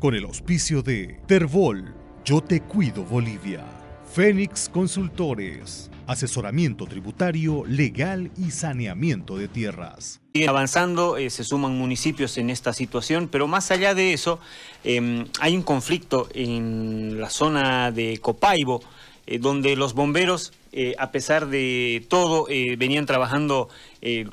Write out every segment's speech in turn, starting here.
con el auspicio de Terbol, Yo Te Cuido Bolivia, Fénix Consultores, asesoramiento tributario, legal y saneamiento de tierras. Y avanzando, eh, se suman municipios en esta situación, pero más allá de eso, em, hay un conflicto en la zona de Copaibo, eh, donde los bomberos, eh, a pesar de todo, eh, venían trabajando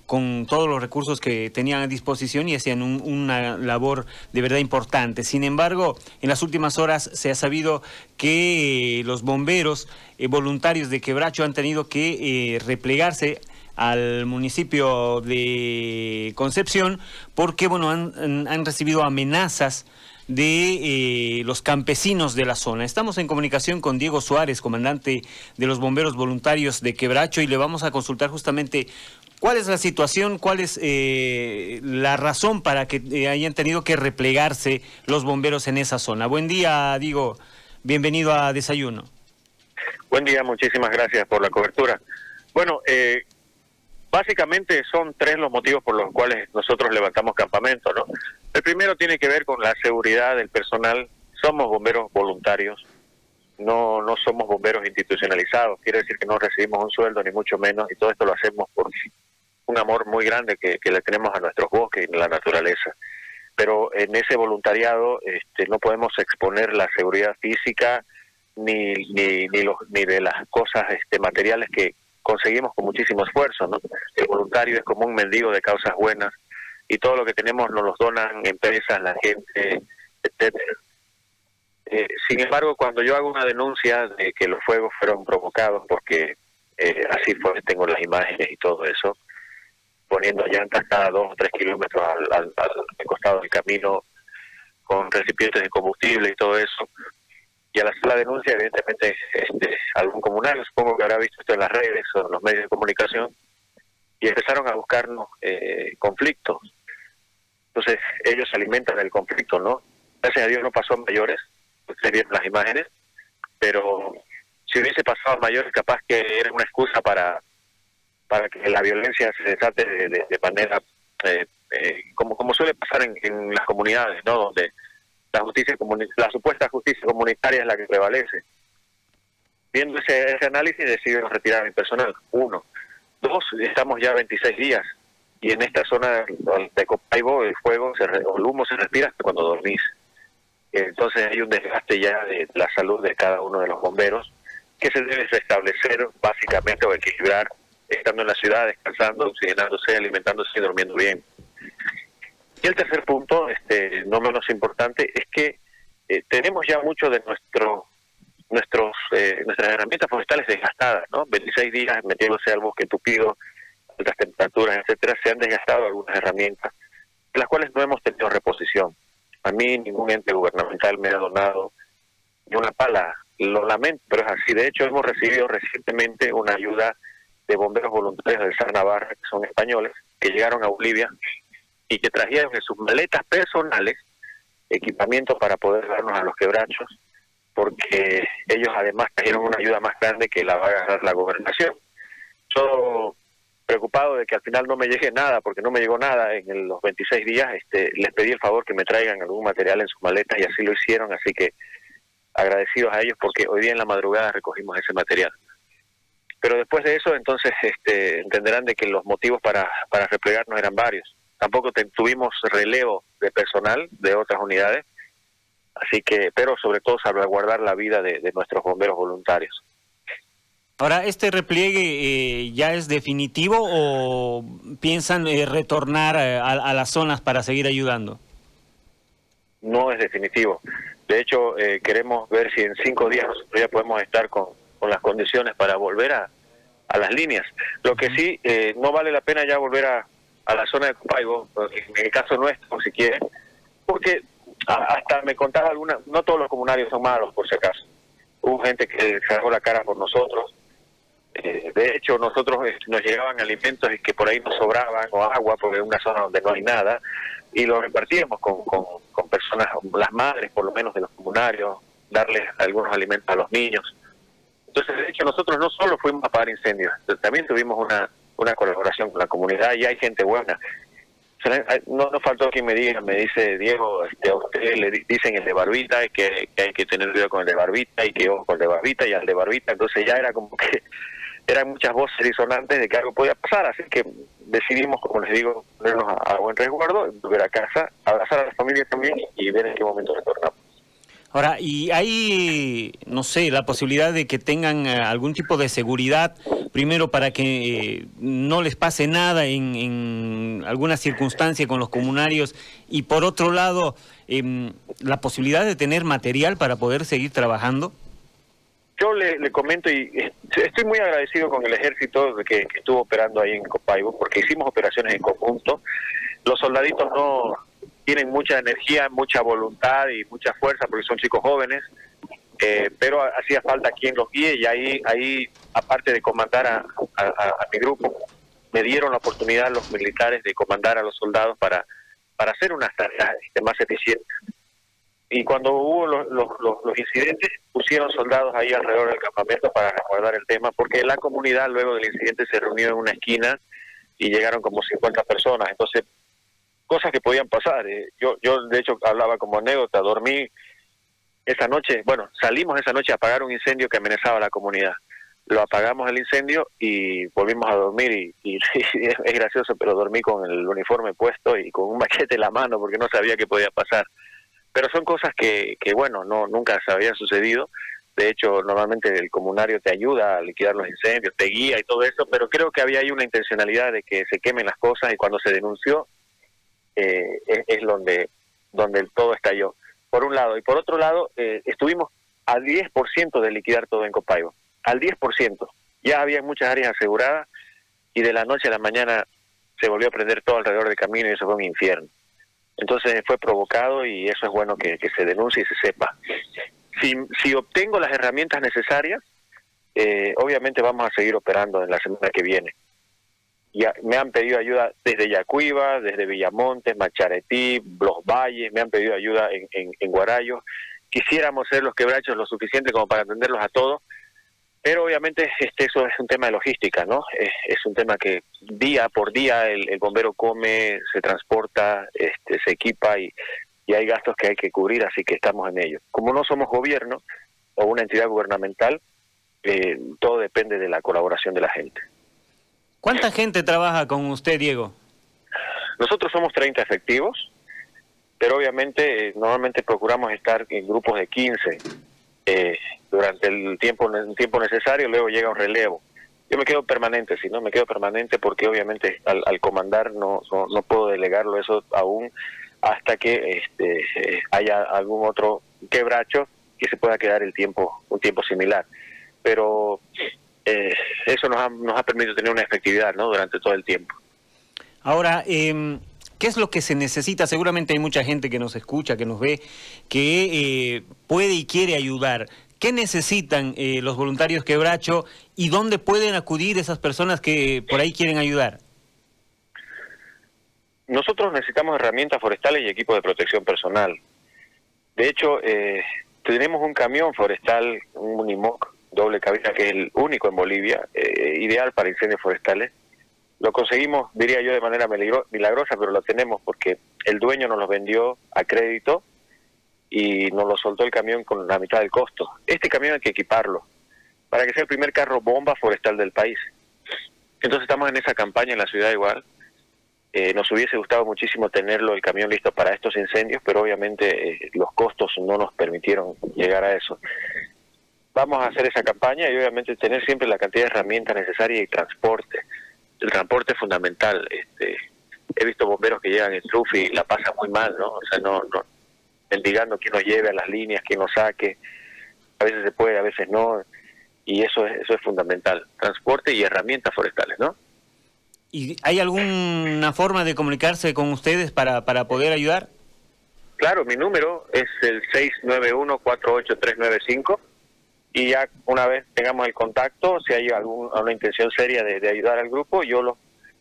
con todos los recursos que tenían a disposición y hacían una labor de verdad importante. Sin embargo, en las últimas horas se ha sabido que los bomberos voluntarios de Quebracho han tenido que replegarse al municipio de Concepción porque bueno han, han recibido amenazas de eh, los campesinos de la zona. Estamos en comunicación con Diego Suárez, comandante de los bomberos voluntarios de Quebracho, y le vamos a consultar justamente cuál es la situación, cuál es eh, la razón para que eh, hayan tenido que replegarse los bomberos en esa zona. Buen día, Diego. Bienvenido a Desayuno. Buen día, muchísimas gracias por la cobertura. Bueno, básicamente son tres los motivos por los cuales nosotros levantamos campamento, ¿no? El primero tiene que ver con la seguridad del personal. Somos bomberos voluntarios, no no somos bomberos institucionalizados. Quiere decir que no recibimos un sueldo ni mucho menos y todo esto lo hacemos por un amor muy grande que, le tenemos a nuestros bosques y a la naturaleza. Pero en ese voluntariado este, no podemos exponer la seguridad física ni ni ni, los, ni de las cosas este, materiales que conseguimos con muchísimo esfuerzo. ¿no? El voluntario es como un mendigo de causas buenas y todo lo que tenemos nos los donan empresas, la gente, etcétera. Eh, sin embargo, cuando yo hago una denuncia de que los fuegos fueron provocados, porque eh, así fue, tengo las imágenes y todo eso, poniendo llantas cada dos o tres kilómetros al, costado del camino, con recipientes de combustible y todo eso, y hacer la denuncia, evidentemente, este, algún comunal, supongo que habrá visto esto en las redes o en los medios de comunicación, y empezaron a buscarnos eh, conflictos entonces ellos se alimentan del conflicto, ¿no? Gracias a Dios no pasó a mayores, ustedes vieron las imágenes, pero si hubiese pasado a mayores capaz que era una excusa para para que la violencia se desate de, manera eh, eh, como como suele pasar en, las comunidades, ¿no? Donde la justicia la supuesta justicia comunitaria es la que prevalece. Viendo ese, ese análisis decidieron retirar mi personal. Uno. Dos, estamos ya 26 días y en esta zona de Copaibo el fuego, se, el humo se respira hasta cuando dormís. Entonces hay un desgaste ya de la salud de cada uno de los bomberos que se debe restablecer básicamente o equilibrar estando en la ciudad, descansando, oxigenándose, alimentándose y durmiendo bien. Y el tercer punto, este, no menos importante, es que eh, tenemos ya mucho de nuestro nuestros eh, nuestras herramientas forestales desgastadas, ¿no? 26 días metiéndose al bosque tupido, altas temperaturas, etcétera, se han desgastado algunas herramientas, las cuales no hemos tenido reposición. A mí ningún ente gubernamental me ha donado ni una pala. Lo lamento, pero es así. De hecho, hemos recibido recientemente una ayuda de bomberos voluntarios del San Navarra, que son españoles, que llegaron a Bolivia y que trajeron en sus maletas personales equipamiento para poder darnos a los quebrachos, porque ellos además trajeron una ayuda más grande que la va a agarrar la gobernación. Yo preocupado de que al final no me llegue nada, porque no me llegó nada en los 26 días, este, les pedí el favor que me traigan algún material en sus maletas y así lo hicieron, así que agradecidos a ellos porque hoy día en la madrugada recogimos ese material. Pero después de eso, entonces este, entenderán de que los motivos para, para replegarnos eran varios. Tampoco tuvimos relevo de personal de otras unidades, así que, pero sobre todo salvaguardar la vida de nuestros bomberos voluntarios. Ahora, ¿este repliegue eh, ya es definitivo o piensan eh, retornar eh, a, las zonas para seguir ayudando? No es definitivo. De hecho, queremos ver si en cinco días ya podemos estar con, las condiciones para volver a, a, las líneas. Lo que sí, no vale la pena ya volver a, a la zona de Copaibo, en el caso nuestro, si quieren, porque hasta me contaba alguna, no todos los comunarios son malos, por si acaso. Hubo gente que sacó la cara por nosotros, eh, de hecho, nosotros eh, nos llegaban alimentos y que por ahí nos sobraban o agua, porque es una zona donde no hay nada, y lo repartíamos con, con, personas, las madres por lo menos de los comunarios, darles algunos alimentos a los niños. Entonces, de hecho, nosotros no solo fuimos a apagar incendios, también tuvimos una, una colaboración con la comunidad y hay gente buena. no, no faltó quien me diga, me dice Diego, este, a usted le dicen el de barbita, que, que hay que tener cuidado con el de barbita y que ojo con el de barbita y al de barbita, entonces ya era como que eran muchas voces disonantes de que algo podía pasar, así que decidimos, como les digo, ponernos a, buen resguardo, volver a casa, abrazar a la familia también y ver en qué momento retornamos. Ahora, ¿y hay, no sé, la posibilidad de que tengan eh, algún tipo de seguridad, primero para que eh, no les pase nada en, en, alguna circunstancia con los comunarios y por otro lado, em, la posibilidad de tener material para poder seguir trabajando? Yo le, comento y eh, estoy muy agradecido con el ejército que, que estuvo operando ahí en Copaibo, porque hicimos operaciones en conjunto. Los soldaditos no, tienen mucha energía, mucha voluntad y mucha fuerza porque son chicos jóvenes, eh, pero hacía falta quien los guíe y ahí, ahí aparte de comandar a, mi grupo, me dieron la oportunidad los militares de comandar a los soldados para, para hacer unas tareas este, más eficientes. Y cuando hubo los, los, los, incidentes, pusieron soldados ahí alrededor del campamento para resguardar el tema, porque la comunidad luego del incidente se reunió en una esquina y llegaron como 50 personas. Entonces cosas que podían pasar. Eh. Yo, yo de hecho hablaba como anécdota, dormí esa noche, bueno, salimos esa noche a apagar un incendio que amenazaba a la comunidad. Lo apagamos el incendio y volvimos a dormir y, es gracioso, pero dormí con el uniforme puesto y con un machete en la mano porque no sabía qué podía pasar. Pero son cosas que, que bueno, no nunca se había sucedido. De hecho, normalmente el comunario te ayuda a liquidar los incendios, te guía y todo eso, pero creo que había ahí una intencionalidad de que se quemen las cosas y cuando se denunció eh, es, donde, donde todo estalló. Por un lado. Y por otro lado, eh, estuvimos al 10% de liquidar todo en Copaibo. Al 10%. Ya había muchas áreas aseguradas y de la noche a la mañana se volvió a prender todo alrededor del camino y eso fue un infierno. Entonces fue provocado y eso es bueno que, se denuncie y se sepa. Si, si obtengo las herramientas necesarias, eh, obviamente vamos a seguir operando en la semana que viene me han pedido ayuda desde Yacuiba, desde Villamontes, Macharetí, Los Valles, me han pedido ayuda en, en, Guarayo. Quisiéramos ser los quebrachos lo suficiente como para atenderlos a todos, pero obviamente este eso es un tema de logística, ¿no? Es, un tema que día por día el, bombero come, se transporta, este, se equipa y, y hay gastos que hay que cubrir, así que estamos en ello. Como no somos gobierno o una entidad gubernamental, eh, todo depende de la colaboración de la gente. ¿Cuánta gente trabaja con usted, Diego? Nosotros somos 30 efectivos, pero obviamente eh, normalmente procuramos estar en grupos de 15 eh, durante el tiempo, el tiempo necesario, luego llega un relevo. Yo me quedo permanente, si no, me quedo permanente porque obviamente al, comandar no, no, puedo delegarlo eso aún hasta que este, haya algún otro quebracho que se pueda quedar el tiempo un tiempo similar. Pero eh, eso nos ha, nos ha permitido tener una efectividad ¿no? durante todo el tiempo. Ahora, eh, ¿qué es lo que se necesita? Seguramente hay mucha gente que nos escucha, que nos ve, que eh, puede y quiere ayudar. ¿Qué necesitan eh, los voluntarios quebracho y dónde pueden acudir esas personas que por ahí quieren ayudar? Nosotros necesitamos herramientas forestales y equipos de protección personal. De hecho, tenemos un camión forestal, un Unimoc, doble cabina, que es el único en Bolivia, eh, ideal para incendios forestales. Lo conseguimos, diría yo, de manera milagrosa, pero lo tenemos porque el dueño nos lo vendió a crédito y nos lo soltó el camión con la mitad del costo. Este camión hay que equiparlo para que sea el primer carro bomba forestal del país. Entonces estamos en esa campaña en la ciudad igual. Eh, nos hubiese gustado muchísimo tenerlo, el camión listo para estos incendios, pero obviamente eh, los costos no nos permitieron llegar a eso vamos a hacer esa campaña y obviamente tener siempre la cantidad de herramientas necesarias y transporte. El transporte es fundamental. Este, he visto bomberos que llegan en trufi y la pasan muy mal, ¿no? O sea, no, no, mendigando quién nos lleve a las líneas, quién nos saque. A veces se puede, a veces no. Y eso es, eso es fundamental. Transporte y herramientas forestales, ¿no? ¿Y hay alguna forma de comunicarse con ustedes para, para poder ayudar? Claro, mi número es el 691-48395 y ya una vez tengamos el contacto, si hay alguna intención seria de, ayudar al grupo, yo lo,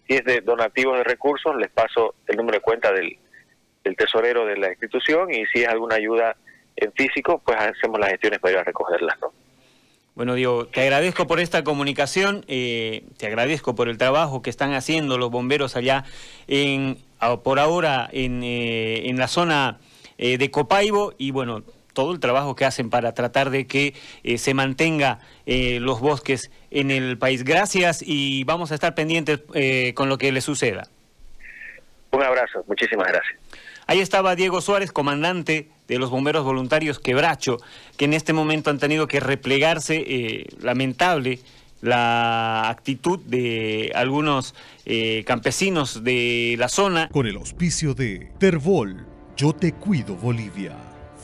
si es de donativos de recursos, les paso el número de cuenta del, tesorero de la institución y si es alguna ayuda en físico, pues hacemos las gestiones para ir a recogerlas. ¿no? Bueno, Diego, te agradezco por esta comunicación, eh, te agradezco por el trabajo que están haciendo los bomberos allá, en, por ahora en, eh, en la zona eh, de Copaibo y bueno, todo el trabajo que hacen para tratar de que se mantenga los bosques en el país. Gracias y vamos a estar pendientes con lo que le suceda. Un abrazo, muchísimas gracias. Ahí estaba Diego Suárez, comandante de los bomberos voluntarios Quebracho, que en este momento han tenido que replegarse, eh, lamentable la actitud de algunos eh, campesinos de la zona. Con el auspicio de Tervol, Yo Te Cuido Bolivia,